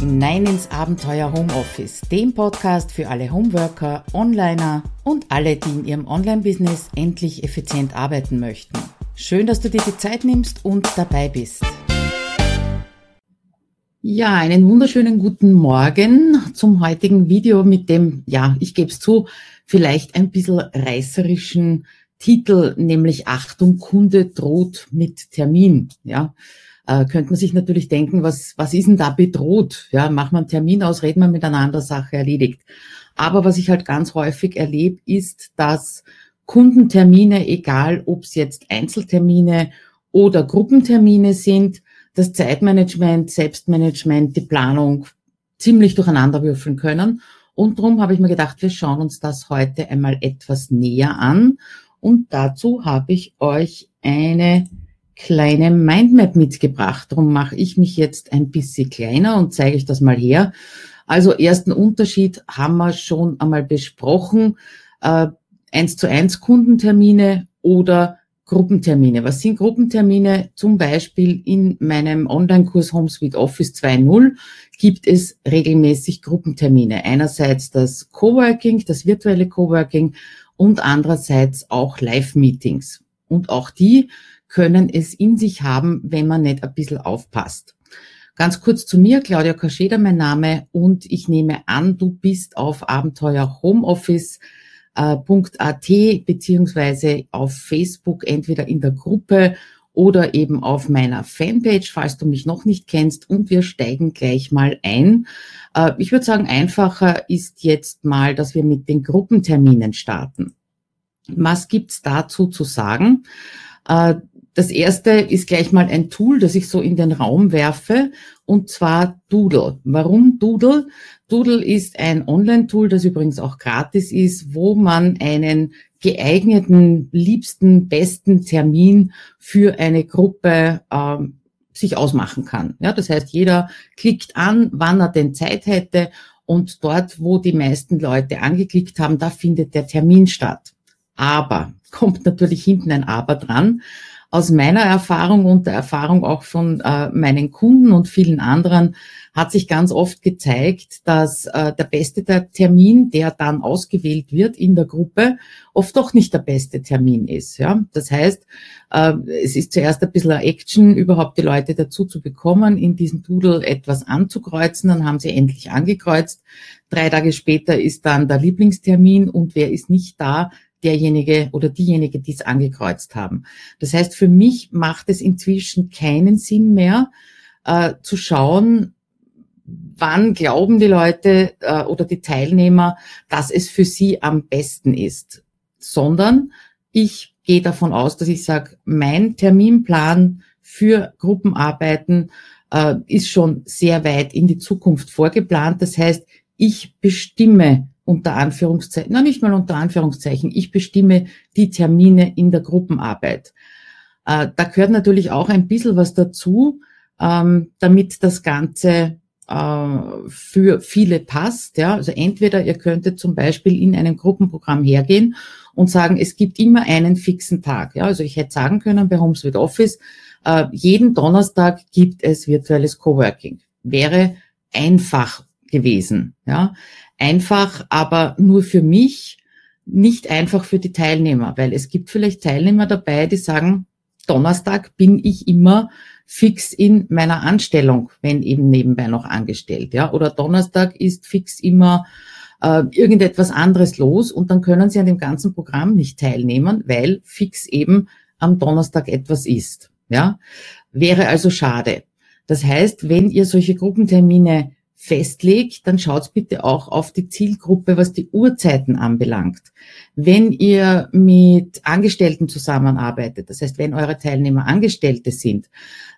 hinein ins Abenteuer Homeoffice, dem Podcast für alle Homeworker, Onliner und alle, die in ihrem Online-Business endlich effizient arbeiten möchten. Schön, dass du dir die Zeit nimmst und dabei bist. Ja, einen wunderschönen guten Morgen zum heutigen Video mit dem, ja, ich gebe es zu, vielleicht ein bisschen reißerischen Titel, nämlich Achtung, Kunde droht mit Termin. Ja, äh, könnte man sich natürlich denken, was, was ist denn da bedroht? Ja, macht man einen Termin aus, reden wir miteinander, Sache erledigt. Aber was ich halt ganz häufig erlebe, ist, dass Kundentermine, egal ob es jetzt Einzeltermine oder Gruppentermine sind, das Zeitmanagement, Selbstmanagement, die Planung ziemlich durcheinander würfeln können. Und darum habe ich mir gedacht, wir schauen uns das heute einmal etwas näher an. Und dazu habe ich euch eine kleine Mindmap mitgebracht. Darum mache ich mich jetzt ein bisschen kleiner und zeige ich das mal her. Also ersten Unterschied haben wir schon einmal besprochen. Äh, eins zu eins Kundentermine oder Gruppentermine. Was sind Gruppentermine? Zum Beispiel in meinem Online-Kurs HomeSuite Office 2.0 gibt es regelmäßig Gruppentermine. Einerseits das Coworking, das virtuelle Coworking und andererseits auch Live-Meetings. Und auch die können es in sich haben, wenn man nicht ein bisschen aufpasst. Ganz kurz zu mir, Claudia Kascheda mein Name und ich nehme an, du bist auf Abenteuer Homeoffice .at beziehungsweise auf Facebook entweder in der Gruppe oder eben auf meiner Fanpage, falls du mich noch nicht kennst. Und wir steigen gleich mal ein. Äh, ich würde sagen, einfacher ist jetzt mal, dass wir mit den Gruppenterminen starten. Was gibt's dazu zu sagen? Das erste ist gleich mal ein Tool, das ich so in den Raum werfe, und zwar Doodle. Warum Doodle? Doodle ist ein Online-Tool, das übrigens auch gratis ist, wo man einen geeigneten, liebsten, besten Termin für eine Gruppe ähm, sich ausmachen kann. Ja, das heißt, jeder klickt an, wann er denn Zeit hätte und dort, wo die meisten Leute angeklickt haben, da findet der Termin statt. Aber kommt natürlich hinten ein Aber dran aus meiner Erfahrung und der Erfahrung auch von äh, meinen Kunden und vielen anderen hat sich ganz oft gezeigt, dass äh, der beste der Termin, der dann ausgewählt wird in der Gruppe, oft doch nicht der beste Termin ist. Ja? Das heißt, äh, es ist zuerst ein bisschen Action, überhaupt die Leute dazu zu bekommen, in diesem Doodle etwas anzukreuzen. Dann haben sie endlich angekreuzt. Drei Tage später ist dann der Lieblingstermin und wer ist nicht da, derjenige oder diejenige, die es angekreuzt haben. Das heißt, für mich macht es inzwischen keinen Sinn mehr, äh, zu schauen, wann glauben die Leute äh, oder die Teilnehmer, dass es für sie am besten ist, sondern ich gehe davon aus, dass ich sage, mein Terminplan für Gruppenarbeiten äh, ist schon sehr weit in die Zukunft vorgeplant. Das heißt, ich bestimme unter Anführungszeichen, na nicht mal unter Anführungszeichen, ich bestimme die Termine in der Gruppenarbeit. Äh, da gehört natürlich auch ein bisschen was dazu, ähm, damit das Ganze äh, für viele passt. Ja? Also entweder ihr könntet zum Beispiel in einem Gruppenprogramm hergehen und sagen, es gibt immer einen fixen Tag. Ja? Also ich hätte sagen können bei Homes with Office, äh, jeden Donnerstag gibt es virtuelles Coworking. Wäre einfach gewesen. Ja? Einfach, aber nur für mich, nicht einfach für die Teilnehmer, weil es gibt vielleicht Teilnehmer dabei, die sagen, Donnerstag bin ich immer fix in meiner Anstellung, wenn eben nebenbei noch angestellt, ja, oder Donnerstag ist fix immer äh, irgendetwas anderes los und dann können sie an dem ganzen Programm nicht teilnehmen, weil fix eben am Donnerstag etwas ist, ja. Wäre also schade. Das heißt, wenn ihr solche Gruppentermine festlegt, dann schaut bitte auch auf die Zielgruppe, was die Uhrzeiten anbelangt. Wenn ihr mit Angestellten zusammenarbeitet, das heißt, wenn eure Teilnehmer Angestellte sind,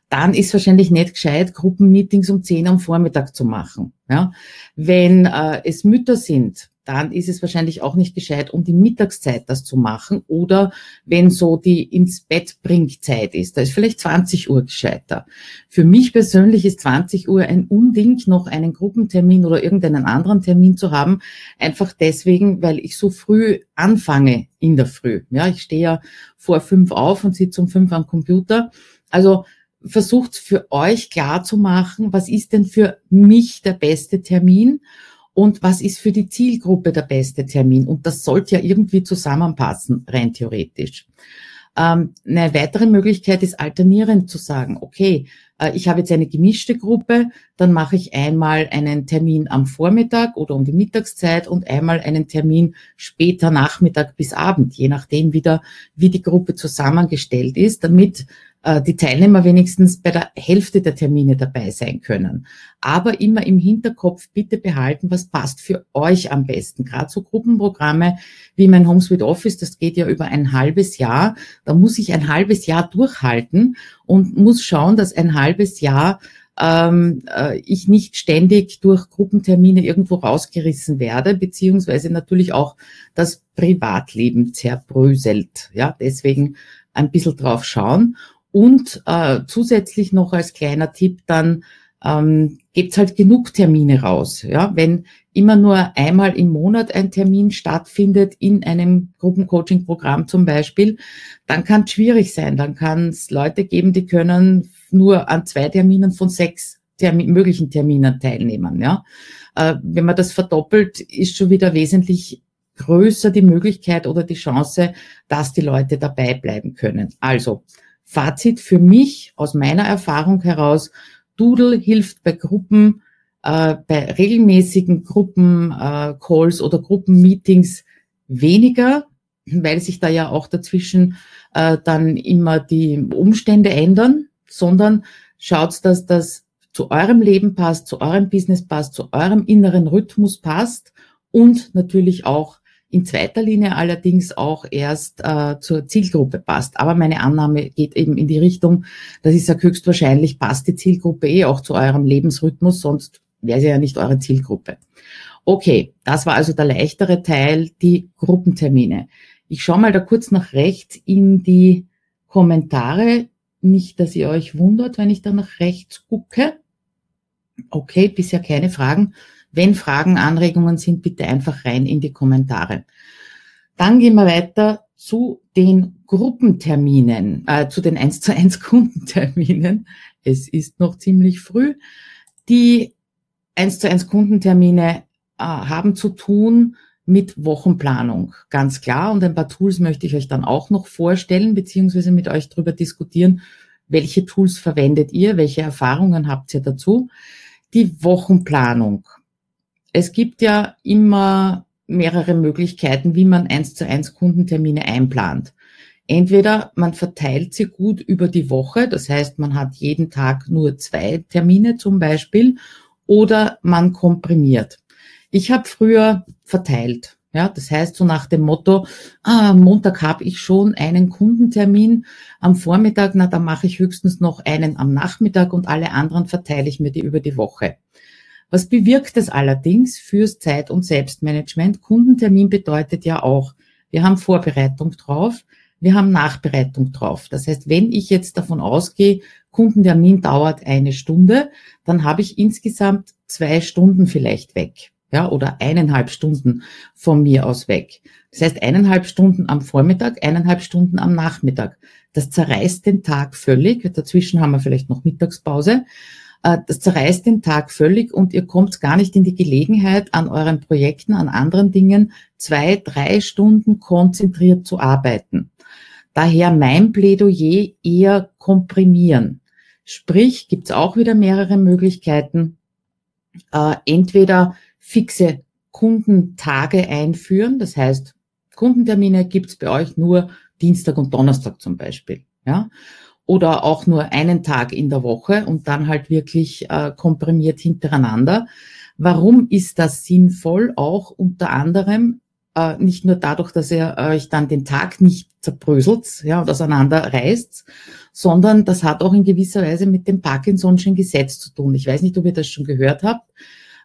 dann ist wahrscheinlich nicht gescheit, Gruppenmeetings um 10 am Vormittag zu machen. Ja? Wenn äh, es Mütter sind, dann ist es wahrscheinlich auch nicht gescheit, um die Mittagszeit das zu machen oder wenn so die ins Bett bringt Zeit ist. Da ist vielleicht 20 Uhr gescheiter. Für mich persönlich ist 20 Uhr ein Unding, noch einen Gruppentermin oder irgendeinen anderen Termin zu haben. Einfach deswegen, weil ich so früh anfange in der Früh. Ja, ich stehe ja vor fünf auf und sitze um fünf am Computer. Also versucht für euch klar zu machen, was ist denn für mich der beste Termin und was ist für die Zielgruppe der beste Termin. Und das sollte ja irgendwie zusammenpassen, rein theoretisch. Ähm, eine weitere Möglichkeit ist alternierend zu sagen, okay, äh, ich habe jetzt eine gemischte Gruppe, dann mache ich einmal einen Termin am Vormittag oder um die Mittagszeit und einmal einen Termin später Nachmittag bis Abend, je nachdem wieder, wie die Gruppe zusammengestellt ist, damit die Teilnehmer wenigstens bei der Hälfte der Termine dabei sein können. Aber immer im Hinterkopf bitte behalten, was passt für euch am besten. Gerade so Gruppenprogramme wie mein HomeSuite Office, das geht ja über ein halbes Jahr. Da muss ich ein halbes Jahr durchhalten und muss schauen, dass ein halbes Jahr ähm, äh, ich nicht ständig durch Gruppentermine irgendwo rausgerissen werde, beziehungsweise natürlich auch das Privatleben zerbröselt. Ja, deswegen ein bisschen drauf schauen. Und äh, zusätzlich noch als kleiner Tipp dann ähm, gebt halt genug Termine raus. Ja, wenn immer nur einmal im Monat ein Termin stattfindet in einem Gruppencoaching-Programm zum Beispiel, dann kann es schwierig sein. Dann kann es Leute geben, die können nur an zwei Terminen von sechs Termin, möglichen Terminen teilnehmen. Ja, äh, wenn man das verdoppelt, ist schon wieder wesentlich größer die Möglichkeit oder die Chance, dass die Leute dabei bleiben können. Also Fazit für mich aus meiner Erfahrung heraus, Doodle hilft bei Gruppen, äh, bei regelmäßigen Gruppencalls äh, oder Gruppenmeetings weniger, weil sich da ja auch dazwischen äh, dann immer die Umstände ändern, sondern schaut, dass das zu eurem Leben passt, zu eurem Business passt, zu eurem inneren Rhythmus passt und natürlich auch in zweiter Linie allerdings auch erst äh, zur Zielgruppe passt. Aber meine Annahme geht eben in die Richtung, dass ich sage, höchstwahrscheinlich passt die Zielgruppe eh auch zu eurem Lebensrhythmus, sonst wäre sie ja nicht eure Zielgruppe. Okay, das war also der leichtere Teil, die Gruppentermine. Ich schaue mal da kurz nach rechts in die Kommentare. Nicht, dass ihr euch wundert, wenn ich da nach rechts gucke. Okay, bisher keine Fragen. Wenn Fragen, Anregungen sind, bitte einfach rein in die Kommentare. Dann gehen wir weiter zu den Gruppenterminen, äh, zu den 1 zu 1 Kundenterminen. Es ist noch ziemlich früh. Die 1 zu 1 Kundentermine äh, haben zu tun mit Wochenplanung, ganz klar. Und ein paar Tools möchte ich euch dann auch noch vorstellen, beziehungsweise mit euch darüber diskutieren, welche Tools verwendet ihr, welche Erfahrungen habt ihr dazu. Die Wochenplanung es gibt ja immer mehrere Möglichkeiten, wie man eins zu eins Kundentermine einplant. Entweder man verteilt sie gut über die Woche, das heißt, man hat jeden Tag nur zwei Termine zum Beispiel, oder man komprimiert. Ich habe früher verteilt. Ja, das heißt so nach dem Motto, ah, Montag habe ich schon einen Kundentermin, am Vormittag, na, dann mache ich höchstens noch einen am Nachmittag und alle anderen verteile ich mir die über die Woche. Was bewirkt es allerdings fürs Zeit- und Selbstmanagement? Kundentermin bedeutet ja auch, wir haben Vorbereitung drauf, wir haben Nachbereitung drauf. Das heißt, wenn ich jetzt davon ausgehe, Kundentermin dauert eine Stunde, dann habe ich insgesamt zwei Stunden vielleicht weg. Ja, oder eineinhalb Stunden von mir aus weg. Das heißt, eineinhalb Stunden am Vormittag, eineinhalb Stunden am Nachmittag. Das zerreißt den Tag völlig. Dazwischen haben wir vielleicht noch Mittagspause. Äh, das zerreißt den Tag völlig und ihr kommt gar nicht in die Gelegenheit, an euren Projekten, an anderen Dingen zwei, drei Stunden konzentriert zu arbeiten. Daher mein Plädoyer eher komprimieren. Sprich, gibt's auch wieder mehrere Möglichkeiten. Äh, entweder fixe Kundentage einführen, das heißt, Kundentermine gibt's bei euch nur Dienstag und Donnerstag zum Beispiel. Ja? Oder auch nur einen Tag in der Woche und dann halt wirklich äh, komprimiert hintereinander. Warum ist das sinnvoll? Auch unter anderem äh, nicht nur dadurch, dass ihr euch dann den Tag nicht zerbröselt ja, und auseinanderreißt, sondern das hat auch in gewisser Weise mit dem Parkinson'schen Gesetz zu tun. Ich weiß nicht, ob ihr das schon gehört habt.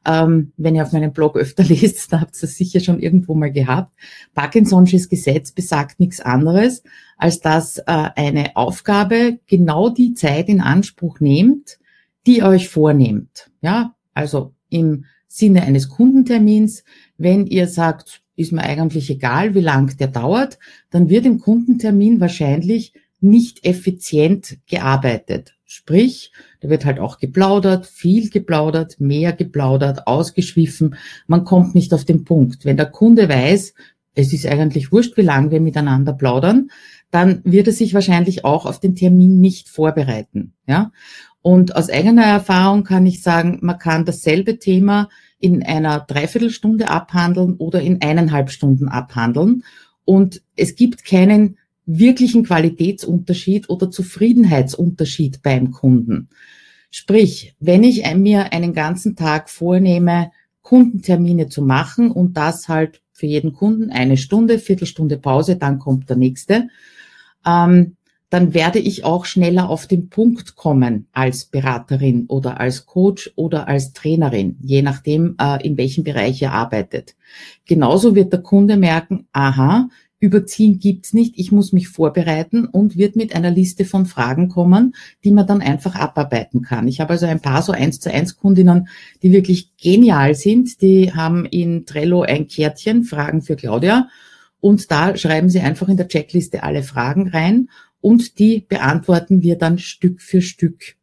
Ähm, wenn ihr auf meinem Blog öfter lest, dann habt ihr es sicher schon irgendwo mal gehabt. Parkinson'sches Gesetz besagt nichts anderes, als dass äh, eine Aufgabe genau die Zeit in Anspruch nehmt, die ihr euch vornehmt. Ja, also im Sinne eines Kundentermins, wenn ihr sagt, ist mir eigentlich egal, wie lang der dauert, dann wird im Kundentermin wahrscheinlich nicht effizient gearbeitet. Sprich, da wird halt auch geplaudert, viel geplaudert, mehr geplaudert, ausgeschwiffen. Man kommt nicht auf den Punkt. Wenn der Kunde weiß, es ist eigentlich wurscht, wie lange wir miteinander plaudern, dann wird er sich wahrscheinlich auch auf den Termin nicht vorbereiten. Ja? Und aus eigener Erfahrung kann ich sagen, man kann dasselbe Thema in einer Dreiviertelstunde abhandeln oder in eineinhalb Stunden abhandeln. Und es gibt keinen wirklichen Qualitätsunterschied oder Zufriedenheitsunterschied beim Kunden. Sprich, wenn ich mir einen ganzen Tag vornehme, Kundentermine zu machen und das halt für jeden Kunden eine Stunde, Viertelstunde Pause, dann kommt der nächste, ähm, dann werde ich auch schneller auf den Punkt kommen als Beraterin oder als Coach oder als Trainerin, je nachdem, äh, in welchem Bereich ihr arbeitet. Genauso wird der Kunde merken, aha, Überziehen gibt's nicht. Ich muss mich vorbereiten und wird mit einer Liste von Fragen kommen, die man dann einfach abarbeiten kann. Ich habe also ein paar so eins zu eins Kundinnen, die wirklich genial sind. Die haben in Trello ein Kärtchen, Fragen für Claudia. Und da schreiben sie einfach in der Checkliste alle Fragen rein und die beantworten wir dann Stück für Stück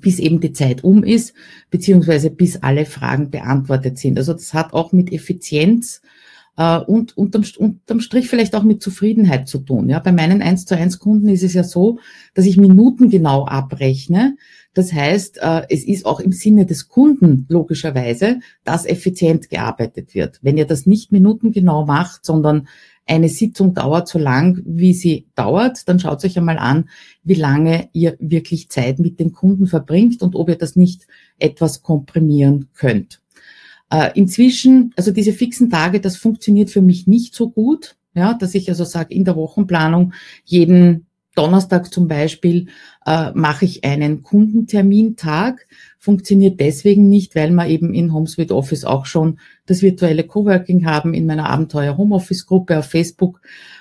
bis eben die Zeit um ist, beziehungsweise bis alle Fragen beantwortet sind. Also das hat auch mit Effizienz äh, und unterm, unterm Strich vielleicht auch mit Zufriedenheit zu tun. Ja, bei meinen 1 zu 1 Kunden ist es ja so, dass ich Minuten genau abrechne. Das heißt, äh, es ist auch im Sinne des Kunden logischerweise, dass effizient gearbeitet wird. Wenn ihr das nicht minutengenau macht, sondern eine Sitzung dauert so lang, wie sie dauert, dann schaut euch einmal an, wie lange ihr wirklich Zeit mit dem Kunden verbringt und ob ihr das nicht etwas komprimieren könnt. Äh, inzwischen, also diese fixen Tage, das funktioniert für mich nicht so gut, ja, dass ich also sage, in der Wochenplanung jeden Donnerstag zum Beispiel äh, mache ich einen Kundentermintag. Funktioniert deswegen nicht, weil wir eben in HomeSuite Office auch schon das virtuelle Coworking haben. In meiner Abenteuer Homeoffice Gruppe auf Facebook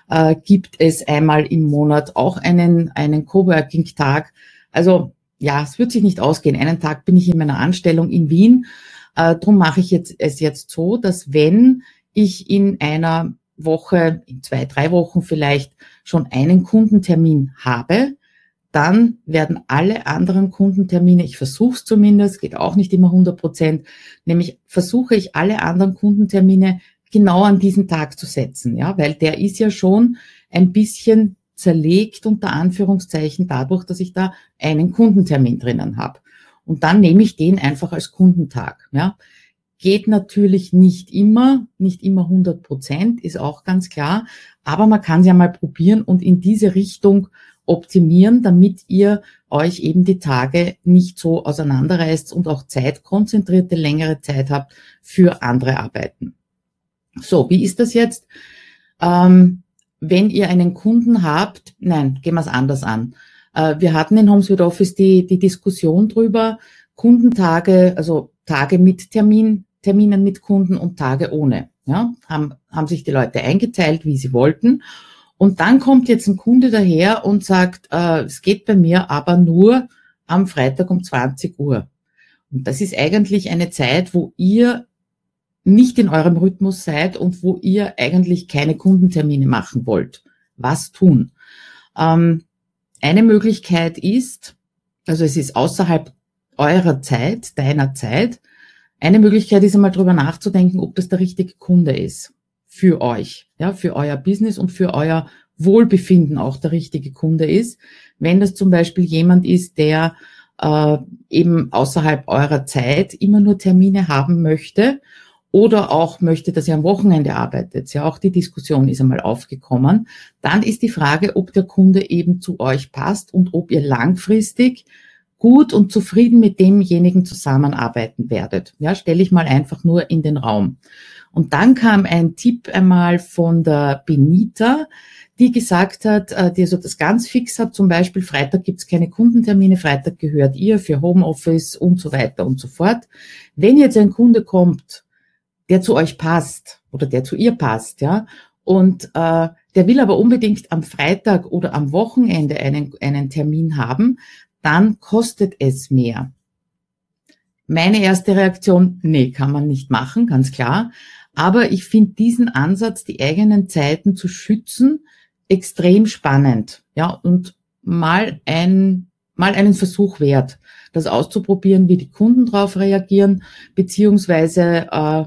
äh, gibt es einmal im Monat auch einen, einen Coworking Tag. Also ja, es wird sich nicht ausgehen. Einen Tag bin ich in meiner Anstellung in Wien äh, Darum mache ich jetzt, es jetzt so, dass wenn ich in einer Woche, in zwei, drei Wochen vielleicht schon einen Kundentermin habe, dann werden alle anderen Kundentermine, ich versuche es zumindest, geht auch nicht immer 100 Prozent, nämlich versuche ich alle anderen Kundentermine genau an diesen Tag zu setzen, ja, weil der ist ja schon ein bisschen zerlegt unter Anführungszeichen dadurch, dass ich da einen Kundentermin drinnen habe. Und dann nehme ich den einfach als Kundentag. Ja. Geht natürlich nicht immer, nicht immer 100 Prozent, ist auch ganz klar. Aber man kann es ja mal probieren und in diese Richtung optimieren, damit ihr euch eben die Tage nicht so auseinanderreißt und auch Zeit, konzentrierte, längere Zeit habt für andere Arbeiten. So, wie ist das jetzt? Ähm, wenn ihr einen Kunden habt, nein, gehen wir es anders an. Äh, wir hatten in Homes with Office die, die Diskussion drüber, Kundentage, also Tage mit Termin, Terminen mit Kunden und Tage ohne. Ja, haben, haben sich die Leute eingeteilt, wie sie wollten. Und dann kommt jetzt ein Kunde daher und sagt, äh, es geht bei mir aber nur am Freitag um 20 Uhr. Und das ist eigentlich eine Zeit, wo ihr nicht in eurem Rhythmus seid und wo ihr eigentlich keine Kundentermine machen wollt. Was tun? Ähm, eine Möglichkeit ist, also es ist außerhalb eurer Zeit, deiner Zeit, eine Möglichkeit ist einmal drüber nachzudenken, ob das der richtige Kunde ist für euch, ja, für euer Business und für euer Wohlbefinden auch der richtige Kunde ist. Wenn das zum Beispiel jemand ist, der äh, eben außerhalb eurer Zeit immer nur Termine haben möchte oder auch möchte, dass ihr am Wochenende arbeitet. Ja, auch die Diskussion ist einmal aufgekommen. Dann ist die Frage, ob der Kunde eben zu euch passt und ob ihr langfristig gut und zufrieden mit demjenigen zusammenarbeiten werdet. Ja, stelle ich mal einfach nur in den Raum. Und dann kam ein Tipp einmal von der Benita, die gesagt hat, äh, die so das ganz fix hat, zum Beispiel Freitag gibt's keine Kundentermine, Freitag gehört ihr für Homeoffice und so weiter und so fort. Wenn jetzt ein Kunde kommt der zu euch passt oder der zu ihr passt, ja. Und äh, der will aber unbedingt am Freitag oder am Wochenende einen, einen Termin haben, dann kostet es mehr. Meine erste Reaktion, nee, kann man nicht machen, ganz klar. Aber ich finde diesen Ansatz, die eigenen Zeiten zu schützen, extrem spannend. Ja, und mal ein mal einen Versuch wert, das auszuprobieren, wie die Kunden darauf reagieren, beziehungsweise äh,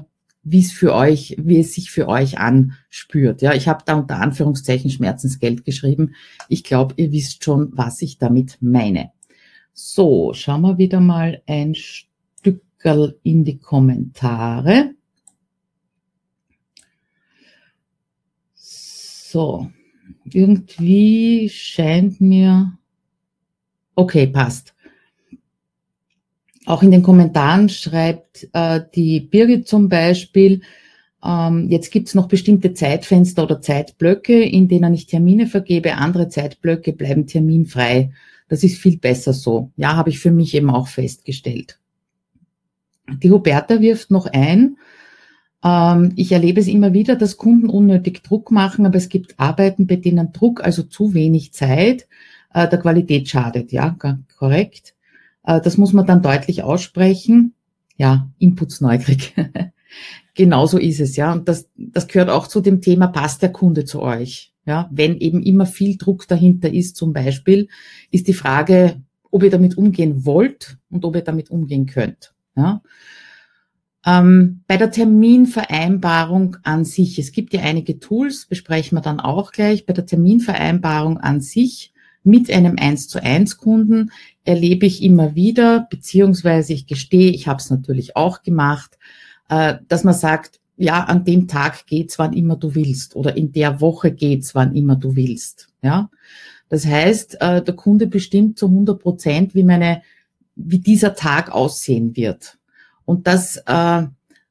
wie es für euch, wie es sich für euch anspürt. Ja, ich habe da unter Anführungszeichen Schmerzensgeld geschrieben. Ich glaube, ihr wisst schon, was ich damit meine. So, schauen wir wieder mal ein Stückel in die Kommentare. So, irgendwie scheint mir, okay, passt. Auch in den Kommentaren schreibt äh, die Birgit zum Beispiel, ähm, jetzt gibt es noch bestimmte Zeitfenster oder Zeitblöcke, in denen ich Termine vergebe, andere Zeitblöcke bleiben terminfrei. Das ist viel besser so. Ja, habe ich für mich eben auch festgestellt. Die Huberta wirft noch ein, ähm, ich erlebe es immer wieder, dass Kunden unnötig Druck machen, aber es gibt Arbeiten, bei denen Druck, also zu wenig Zeit, äh, der Qualität schadet. Ja, korrekt. Äh, das muss man dann deutlich aussprechen. Ja, inputsneugierig. Genauso ist es, ja. Und das, das gehört auch zu dem Thema, passt der Kunde zu euch? Ja, wenn eben immer viel Druck dahinter ist, zum Beispiel, ist die Frage, ob ihr damit umgehen wollt und ob ihr damit umgehen könnt. Ja. Ähm, bei der Terminvereinbarung an sich, es gibt ja einige Tools, besprechen wir dann auch gleich. Bei der Terminvereinbarung an sich mit einem 1 zu 1 Kunden erlebe ich immer wieder, beziehungsweise ich gestehe, ich habe es natürlich auch gemacht, äh, dass man sagt, ja, an dem Tag geht's, wann immer du willst, oder in der Woche geht's, wann immer du willst. Ja, das heißt, äh, der Kunde bestimmt zu 100 Prozent, wie meine, wie dieser Tag aussehen wird. Und das äh,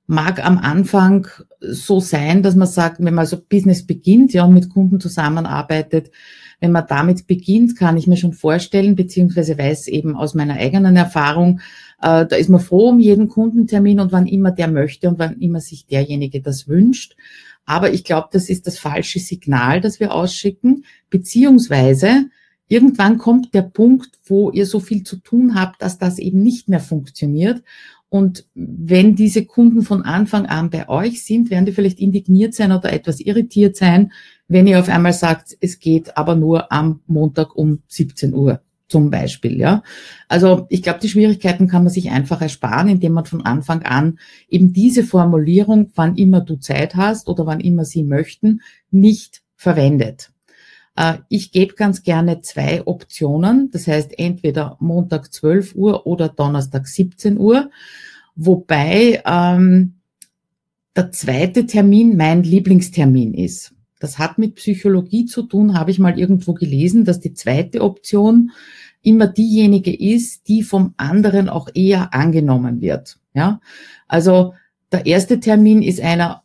mag am Anfang so sein, dass man sagt, wenn man so Business beginnt, ja, und mit Kunden zusammenarbeitet, wenn man damit beginnt, kann ich mir schon vorstellen, beziehungsweise weiß eben aus meiner eigenen Erfahrung, äh, da ist man froh um jeden Kundentermin und wann immer der möchte und wann immer sich derjenige das wünscht. Aber ich glaube, das ist das falsche Signal, das wir ausschicken, beziehungsweise irgendwann kommt der Punkt, wo ihr so viel zu tun habt, dass das eben nicht mehr funktioniert. Und wenn diese Kunden von Anfang an bei euch sind, werden die vielleicht indigniert sein oder etwas irritiert sein, wenn ihr auf einmal sagt, es geht aber nur am Montag um 17 Uhr zum Beispiel, ja. Also ich glaube, die Schwierigkeiten kann man sich einfach ersparen, indem man von Anfang an eben diese Formulierung, wann immer du Zeit hast oder wann immer sie möchten, nicht verwendet. Äh, ich gebe ganz gerne zwei Optionen, das heißt entweder Montag 12 Uhr oder Donnerstag 17 Uhr, wobei ähm, der zweite Termin mein Lieblingstermin ist. Das hat mit Psychologie zu tun, habe ich mal irgendwo gelesen, dass die zweite Option immer diejenige ist, die vom anderen auch eher angenommen wird. Ja, also der erste Termin ist einer,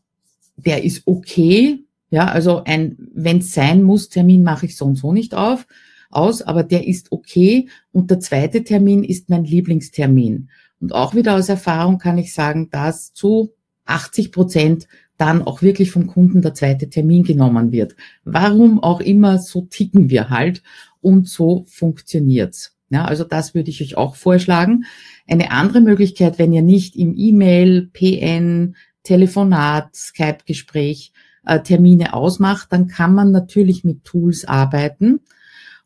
der ist okay. Ja, also ein, wenn es sein muss, Termin mache ich so und so nicht auf, aus, aber der ist okay. Und der zweite Termin ist mein Lieblingstermin. Und auch wieder aus Erfahrung kann ich sagen, dass zu 80 Prozent dann auch wirklich vom Kunden der zweite Termin genommen wird. Warum auch immer, so ticken wir halt und so funktioniert's. Ja, also das würde ich euch auch vorschlagen. Eine andere Möglichkeit, wenn ihr nicht im E-Mail, PN, Telefonat, Skype-Gespräch äh, Termine ausmacht, dann kann man natürlich mit Tools arbeiten.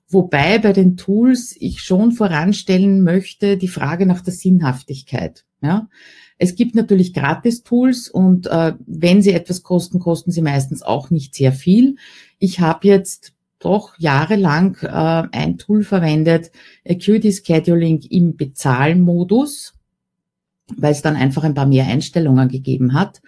Wobei bei den Tools ich schon voranstellen möchte die Frage nach der Sinnhaftigkeit. Ja, es gibt natürlich Gratis-Tools und äh, wenn sie etwas kosten, kosten sie meistens auch nicht sehr viel. Ich habe jetzt doch jahrelang äh, ein Tool verwendet, Acuity Scheduling im Bezahlmodus, weil es dann einfach ein paar mehr Einstellungen gegeben hat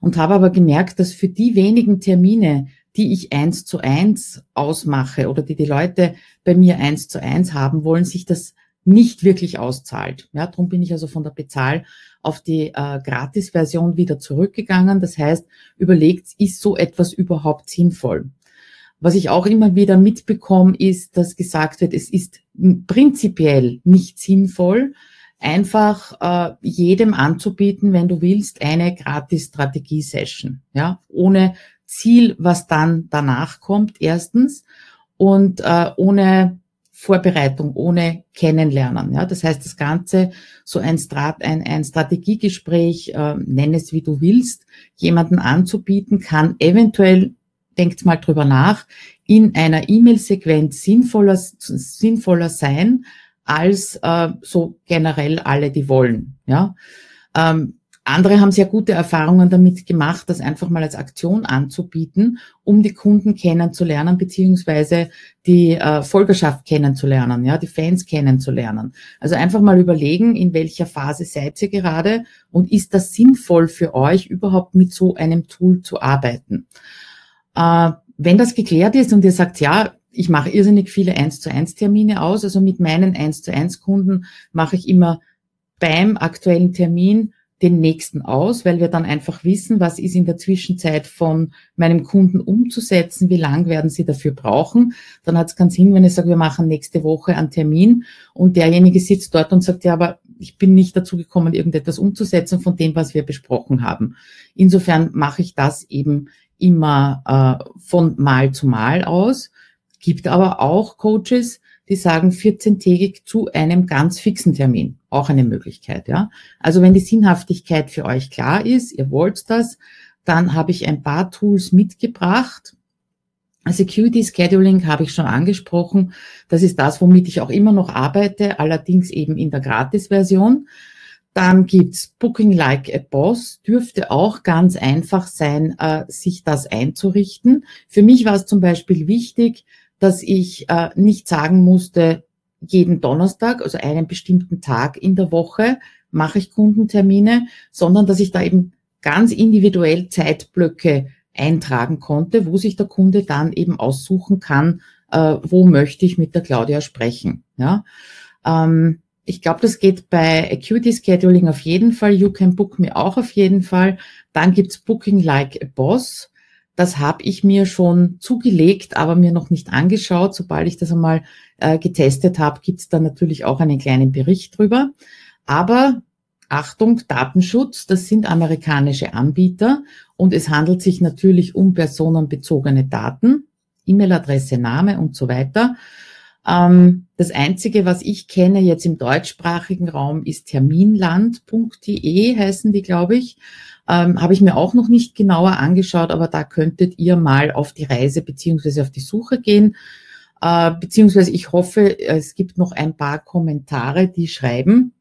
und habe aber gemerkt, dass für die wenigen Termine, die ich eins zu eins ausmache oder die die Leute bei mir eins zu eins haben wollen, sich das nicht wirklich auszahlt. Ja, darum bin ich also von der Bezahl auf die äh, Gratis-Version wieder zurückgegangen. Das heißt, überlegt, ist so etwas überhaupt sinnvoll? Was ich auch immer wieder mitbekomme, ist, dass gesagt wird, es ist prinzipiell nicht sinnvoll, einfach äh, jedem anzubieten, wenn du willst, eine Gratis-Strategie-Session, ja, ohne Ziel, was dann danach kommt, erstens, und äh, ohne Vorbereitung, ohne Kennenlernen. Ja, das heißt, das Ganze, so ein, Strat, ein, ein Strategiegespräch, äh, nenn es wie du willst, jemanden anzubieten, kann eventuell, denkt mal drüber nach, in einer E-Mail-Sequenz sinnvoller, sinnvoller sein, als äh, so generell alle, die wollen. Ja. Ähm, andere haben sehr gute Erfahrungen damit gemacht, das einfach mal als Aktion anzubieten, um die Kunden kennenzulernen, beziehungsweise die äh, Folgerschaft kennenzulernen, ja, die Fans kennenzulernen. Also einfach mal überlegen, in welcher Phase seid ihr gerade und ist das sinnvoll für euch, überhaupt mit so einem Tool zu arbeiten. Äh, wenn das geklärt ist und ihr sagt, ja, ich mache irrsinnig viele 1 zu 1 Termine aus, also mit meinen 1 zu 1 Kunden mache ich immer beim aktuellen Termin den nächsten aus, weil wir dann einfach wissen, was ist in der Zwischenzeit von meinem Kunden umzusetzen, wie lang werden sie dafür brauchen. Dann hat es keinen Sinn, wenn ich sage, wir machen nächste Woche einen Termin und derjenige sitzt dort und sagt, ja, aber ich bin nicht dazu gekommen, irgendetwas umzusetzen von dem, was wir besprochen haben. Insofern mache ich das eben immer äh, von Mal zu Mal aus. Gibt aber auch Coaches, die sagen 14-tägig zu einem ganz fixen Termin. Auch eine Möglichkeit, ja. Also wenn die Sinnhaftigkeit für euch klar ist, ihr wollt das, dann habe ich ein paar Tools mitgebracht. Security Scheduling habe ich schon angesprochen. Das ist das, womit ich auch immer noch arbeite, allerdings eben in der Gratis-Version. Dann gibt's Booking Like a Boss, dürfte auch ganz einfach sein, äh, sich das einzurichten. Für mich war es zum Beispiel wichtig, dass ich äh, nicht sagen musste, jeden Donnerstag, also einen bestimmten Tag in der Woche, mache ich Kundentermine, sondern dass ich da eben ganz individuell Zeitblöcke eintragen konnte, wo sich der Kunde dann eben aussuchen kann, äh, wo möchte ich mit der Claudia sprechen. Ja? Ähm, ich glaube, das geht bei Acuity Scheduling auf jeden Fall. You can book me auch auf jeden Fall. Dann gibt's Booking Like a Boss. Das habe ich mir schon zugelegt, aber mir noch nicht angeschaut. Sobald ich das einmal äh, getestet habe, gibt's da natürlich auch einen kleinen Bericht drüber. Aber Achtung, Datenschutz, das sind amerikanische Anbieter und es handelt sich natürlich um personenbezogene Daten, E-Mail-Adresse, Name und so weiter. Ähm, das Einzige, was ich kenne jetzt im deutschsprachigen Raum, ist terminland.de, heißen die, glaube ich. Ähm, Habe ich mir auch noch nicht genauer angeschaut, aber da könntet ihr mal auf die Reise beziehungsweise auf die Suche gehen. Äh, beziehungsweise ich hoffe, es gibt noch ein paar Kommentare, die schreiben,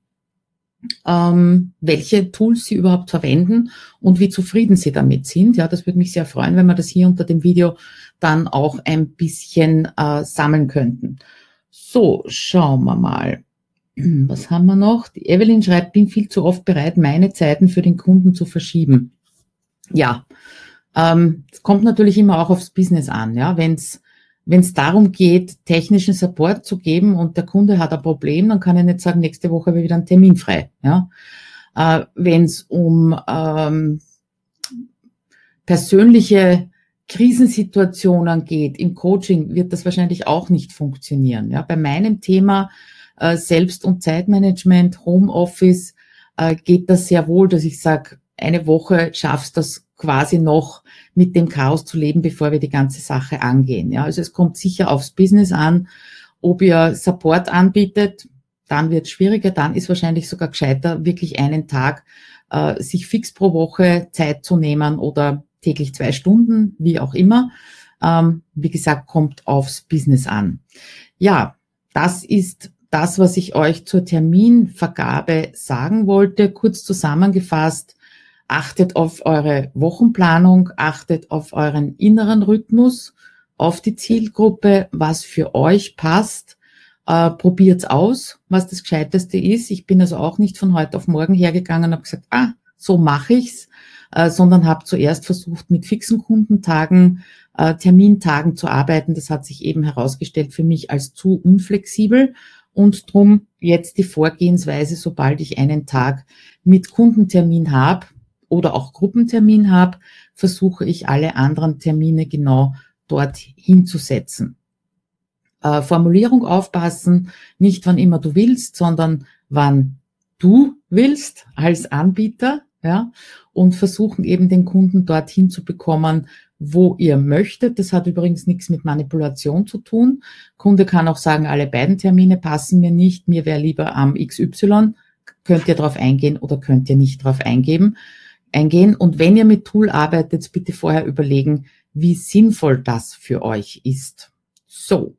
ähm, welche Tools sie überhaupt verwenden und wie zufrieden sie damit sind. Ja, das würde mich sehr freuen, wenn wir das hier unter dem Video dann auch ein bisschen äh, sammeln könnten. So, schauen wir mal. Was haben wir noch? Die Evelyn schreibt, bin viel zu oft bereit, meine Zeiten für den Kunden zu verschieben. Ja, ähm, es kommt natürlich immer auch aufs Business an. Ja, wenn es wenn es darum geht, technischen Support zu geben und der Kunde hat ein Problem, dann kann er nicht sagen, nächste Woche habe ich wieder einen Termin frei. Ja? Äh, wenn es um ähm, persönliche Krisensituationen geht im Coaching, wird das wahrscheinlich auch nicht funktionieren. Ja? Bei meinem Thema äh, Selbst- und Zeitmanagement, Homeoffice, äh, geht das sehr wohl, dass ich sage, eine Woche schaffst das quasi noch mit dem Chaos zu leben, bevor wir die ganze Sache angehen. Ja, also es kommt sicher aufs Business an. Ob ihr Support anbietet, dann wird es schwieriger, dann ist wahrscheinlich sogar gescheiter, wirklich einen Tag äh, sich fix pro Woche Zeit zu nehmen oder täglich zwei Stunden, wie auch immer. Ähm, wie gesagt, kommt aufs Business an. Ja, das ist das, was ich euch zur Terminvergabe sagen wollte. Kurz zusammengefasst, achtet auf eure Wochenplanung, achtet auf euren inneren Rhythmus, auf die Zielgruppe, was für euch passt. Äh, probiert's aus, was das Gescheiteste ist. Ich bin also auch nicht von heute auf morgen hergegangen und habe gesagt, ah, so mache ich's, äh, sondern habe zuerst versucht, mit fixen Kundentagen, äh, Termintagen zu arbeiten. Das hat sich eben herausgestellt für mich als zu unflexibel und drum jetzt die Vorgehensweise, sobald ich einen Tag mit Kundentermin habe, oder auch Gruppentermin habe, versuche ich alle anderen Termine genau dort hinzusetzen. Äh, Formulierung aufpassen, nicht wann immer du willst, sondern wann du willst als Anbieter, ja, und versuchen eben den Kunden dorthin zu bekommen, wo ihr möchtet. Das hat übrigens nichts mit Manipulation zu tun. Kunde kann auch sagen, alle beiden Termine passen mir nicht, mir wäre lieber am XY. Könnt ihr darauf eingehen oder könnt ihr nicht darauf eingeben eingehen. Und wenn ihr mit Tool arbeitet, bitte vorher überlegen, wie sinnvoll das für euch ist. So.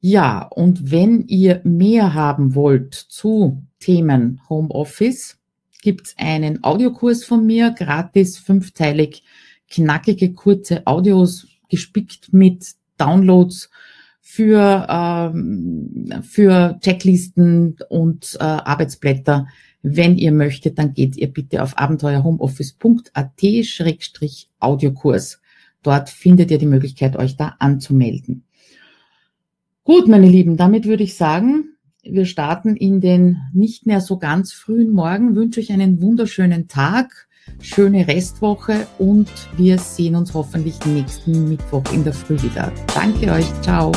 Ja, und wenn ihr mehr haben wollt zu Themen Homeoffice, gibt's einen Audiokurs von mir, gratis, fünfteilig, knackige, kurze Audios, gespickt mit Downloads für, ähm, für Checklisten und äh, Arbeitsblätter. Wenn ihr möchtet, dann geht ihr bitte auf abenteuerhomeoffice.at-audiokurs. Dort findet ihr die Möglichkeit, euch da anzumelden. Gut, meine Lieben, damit würde ich sagen, wir starten in den nicht mehr so ganz frühen Morgen, wünsche euch einen wunderschönen Tag, schöne Restwoche und wir sehen uns hoffentlich nächsten Mittwoch in der Früh wieder. Danke euch, ciao.